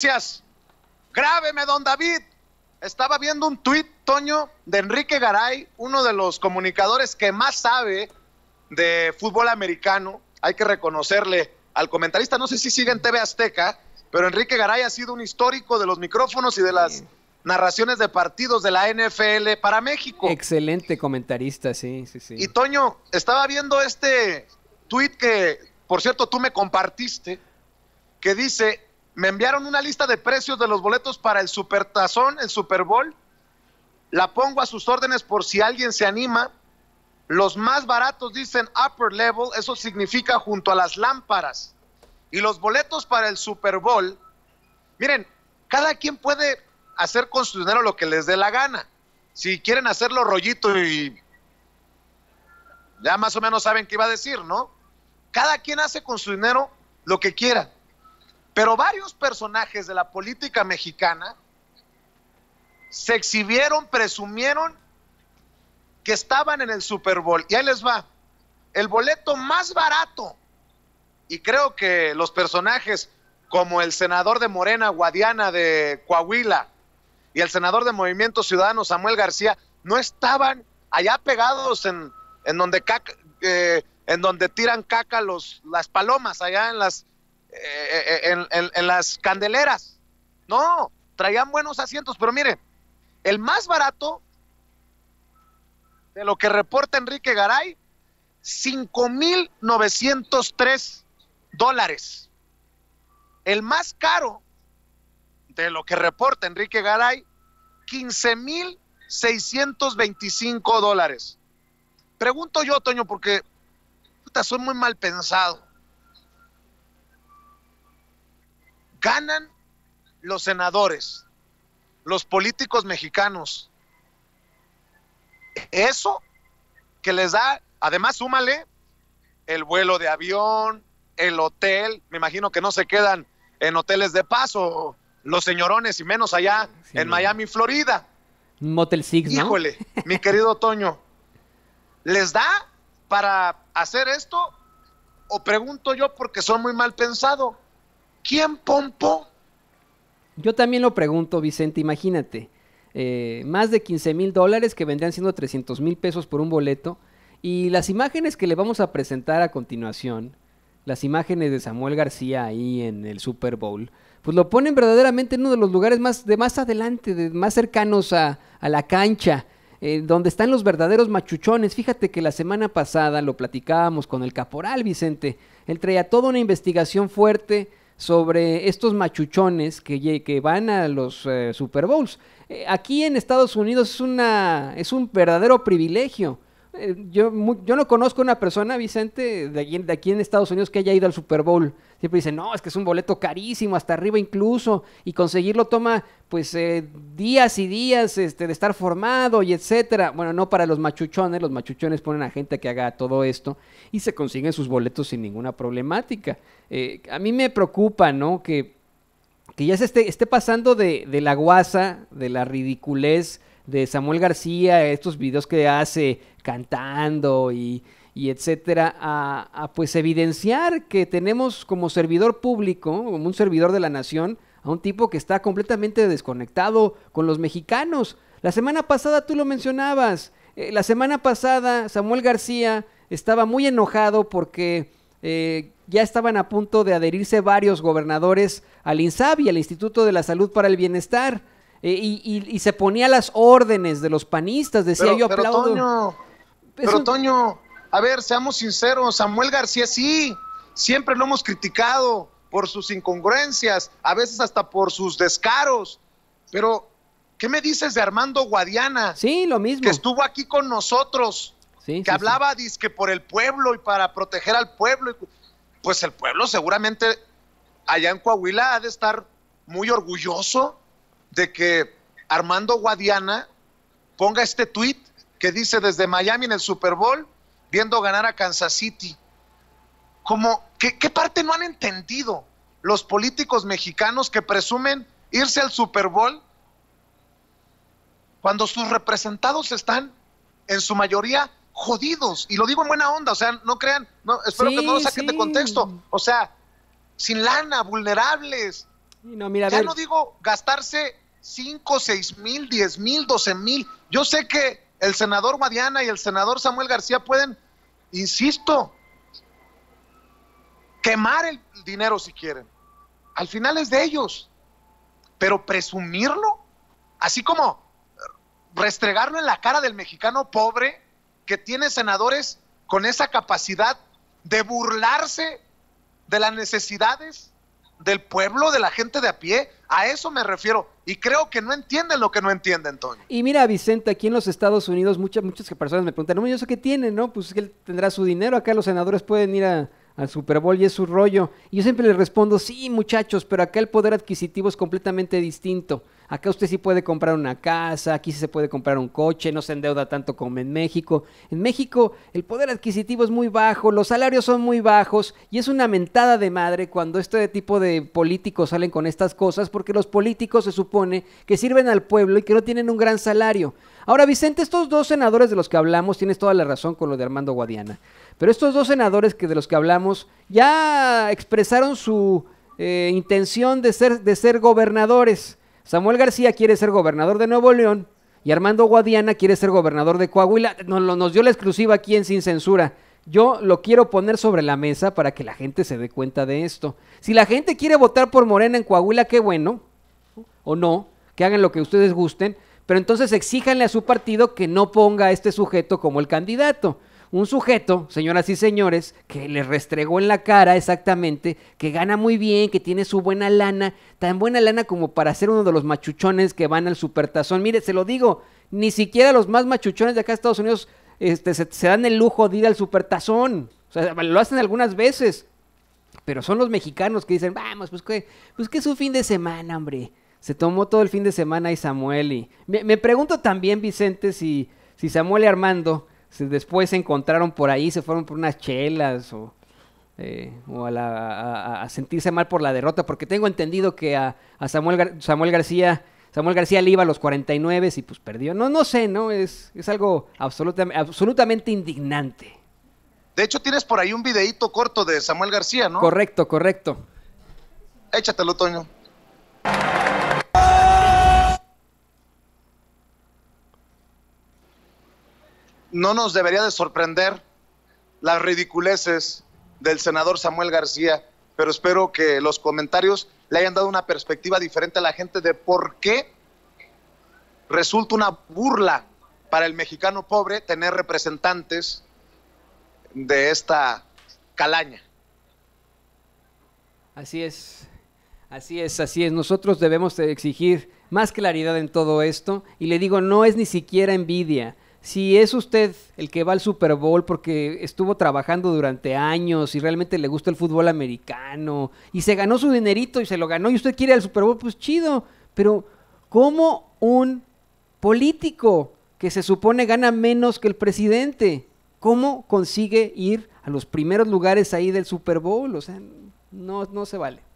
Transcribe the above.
Gracias. Grábeme, don David. Estaba viendo un tuit, Toño, de Enrique Garay, uno de los comunicadores que más sabe de fútbol americano. Hay que reconocerle al comentarista, no sé si sigue en TV Azteca, pero Enrique Garay ha sido un histórico de los micrófonos y de las narraciones de partidos de la NFL para México. Excelente comentarista, sí, sí, sí. Y Toño, estaba viendo este tuit que, por cierto, tú me compartiste, que dice, me enviaron una lista de precios de los boletos para el Supertazón, el Super Bowl. La pongo a sus órdenes por si alguien se anima. Los más baratos dicen upper level, eso significa junto a las lámparas. Y los boletos para el Super Bowl, miren, cada quien puede hacer con su dinero lo que les dé la gana. Si quieren hacerlo rollito y ya más o menos saben qué iba a decir, ¿no? Cada quien hace con su dinero lo que quiera. Pero varios personajes de la política mexicana se exhibieron, presumieron que estaban en el Super Bowl. Y ahí les va. El boleto más barato. Y creo que los personajes como el senador de Morena, Guadiana de Coahuila, y el senador de Movimiento Ciudadano, Samuel García, no estaban allá pegados en, donde eh, donde tiran caca los, las palomas, allá en las eh, en, las candeleras. No, traían buenos asientos, pero mire, el más barato de lo que reporta Enrique Garay, 5.903 dólares. El más caro de lo que reporta Enrique Garay, 15.625 dólares. Pregunto yo, Toño, porque puta, muy mal pensado. Ganan los senadores, los políticos mexicanos. Eso que les da, además súmale el vuelo de avión, el hotel, me imagino que no se quedan en hoteles de paso los señorones y menos allá en Miami, Florida. Motel Six, ¿no? Híjole, mi querido Toño, ¿les da para hacer esto? O pregunto yo porque son muy mal pensado ¿Quién pompó? Yo también lo pregunto, Vicente, imagínate. Eh, más de 15 mil dólares que vendrían siendo 300 mil pesos por un boleto. Y las imágenes que le vamos a presentar a continuación, las imágenes de Samuel García ahí en el Super Bowl, pues lo ponen verdaderamente en uno de los lugares más de más adelante, de más cercanos a, la cancha, eh, donde están los verdaderos machuchones. Fíjate que la semana pasada lo platicábamos con el caporal Vicente. Él traía toda una investigación fuerte sobre estos machuchones que, que van a los eh, Super Bowls. Eh, aquí en Estados Unidos es, una, es un verdadero privilegio eh, yo, yo no conozco una persona, Vicente, de aquí, en Estados Unidos que haya ido al Super Bowl. Siempre dicen, no, es que es un boleto carísimo, hasta arriba incluso, y conseguirlo toma pues eh, días y días este, de estar formado y etcétera. Bueno, no para los machuchones, los machuchones ponen a gente que haga todo esto y se consiguen sus boletos sin ninguna problemática. Eh, a mí me preocupa, ¿no? Que, que ya se esté, esté pasando de, de la guasa, de la ridiculez, de Samuel García, estos videos que hace cantando y, etcétera, a, pues evidenciar que tenemos como servidor público, como un servidor de la nación, a un tipo que está completamente desconectado con los mexicanos. La semana pasada tú lo mencionabas, eh, la semana pasada Samuel García estaba muy enojado porque eh, ya estaban a punto de adherirse varios gobernadores al INSABI, al Instituto de la Salud para el Bienestar. Eh, y, se ponía las órdenes de los panistas, decía yo aplaudo. Pero Toño, pero Toño, a ver, seamos sinceros, Samuel García sí, siempre lo hemos criticado por sus incongruencias, a veces hasta por sus descaros, pero ¿qué me dices de Armando Guadiana? Sí, lo mismo. Que estuvo aquí con nosotros, que hablaba disque por el pueblo y para proteger al pueblo. Pues el pueblo seguramente allá en Coahuila ha de estar muy orgulloso de que Armando Guadiana ponga este tweet que dice desde Miami en el Super Bowl, viendo ganar a Kansas City. Como, ¿qué, ¿qué, parte no han entendido los políticos mexicanos que presumen irse al Super Bowl cuando sus representados están en su mayoría jodidos? Y lo digo en buena onda, o sea, no crean, no, espero que no lo saquen de contexto. O sea, sin lana, vulnerables, No, mira, ya no digo gastarse 5, 6 mil, 10 mil, 12 mil. Yo sé que el senador Guadiana y el senador Samuel García pueden, insisto, quemar el dinero si quieren. Al final es de ellos. Pero presumirlo, así como restregarlo en la cara del mexicano pobre que tiene senadores con esa capacidad de burlarse de las necesidades del pueblo, de la gente de a pie. A eso me refiero. Y creo que no entienden lo que no entienden, Tony. Y mira, Vicente, aquí en los Estados Unidos muchas, muchas personas me preguntan, no, yo sé qué tiene, ¿no? Pues que él tendrá su dinero. Acá los senadores pueden ir a, al Super Bowl y es su rollo. Y yo siempre les respondo, sí, muchachos, pero acá el poder adquisitivo es completamente distinto. Acá usted sí puede comprar una casa, aquí sí se puede comprar un coche, no se endeuda tanto como en México. En México el poder adquisitivo es muy bajo, los salarios son muy bajos y es una mentada de madre cuando este tipo de políticos salen con estas cosas porque los políticos se supone que sirven al pueblo y que no tienen un gran salario. Ahora, Vicente, estos dos senadores de los que hablamos, tienes toda la razón con lo de Armando Guadiana, pero estos dos senadores que de los que hablamos ya expresaron su eh, intención de ser, de ser gobernadores. Samuel García quiere ser gobernador de Nuevo León y Armando Guadiana quiere ser gobernador de Coahuila. Nos, dio la exclusiva aquí en Sin Censura. Yo lo quiero poner sobre la mesa para que la gente se dé cuenta de esto. Si la gente quiere votar por Morena en Coahuila, qué bueno, o no, que hagan lo que ustedes gusten, pero entonces exíjanle a su partido que no ponga a este sujeto como el candidato un sujeto, señoras y señores, que le restregó en la cara exactamente, que gana muy bien, que tiene su buena lana, tan buena lana como para ser uno de los machuchones que van al supertazón. Mire, se lo digo, ni siquiera los más machuchones de acá de Estados Unidos este, se, dan el lujo de ir al supertazón. O sea, lo hacen algunas veces. Pero son los mexicanos que dicen, vamos, pues que, pues es fin de semana, hombre. Se tomó todo el fin de semana y Samuel. Y me, pregunto también, Vicente, si, si Samuel y Armando después se encontraron por ahí, se fueron por unas chelas o, eh, a, sentirse mal por la derrota, porque tengo entendido que a, Samuel, Samuel García... Samuel García le iba a los 49 y pues perdió. No, no sé, ¿no? Es, es algo absolutamente, absolutamente indignante. De hecho, tienes por ahí un videíto corto de Samuel García, ¿no? Correcto, correcto. Échatelo, Toño. No nos debería de sorprender las ridiculeces del senador Samuel García, pero espero que los comentarios le hayan dado una perspectiva diferente a la gente de por qué resulta una burla para el mexicano pobre tener representantes de esta calaña. Así es, así es, así es. Nosotros debemos exigir más claridad en todo esto y le digo, no es ni siquiera envidia si es usted el que va al Super Bowl porque estuvo trabajando durante años y realmente le gusta el fútbol americano y se ganó su dinerito y se lo ganó y usted quiere al Super Bowl, pues chido. Pero ¿cómo un político que se supone gana menos que el presidente, cómo consigue ir a los primeros lugares ahí del Super Bowl? O sea, no, no se vale.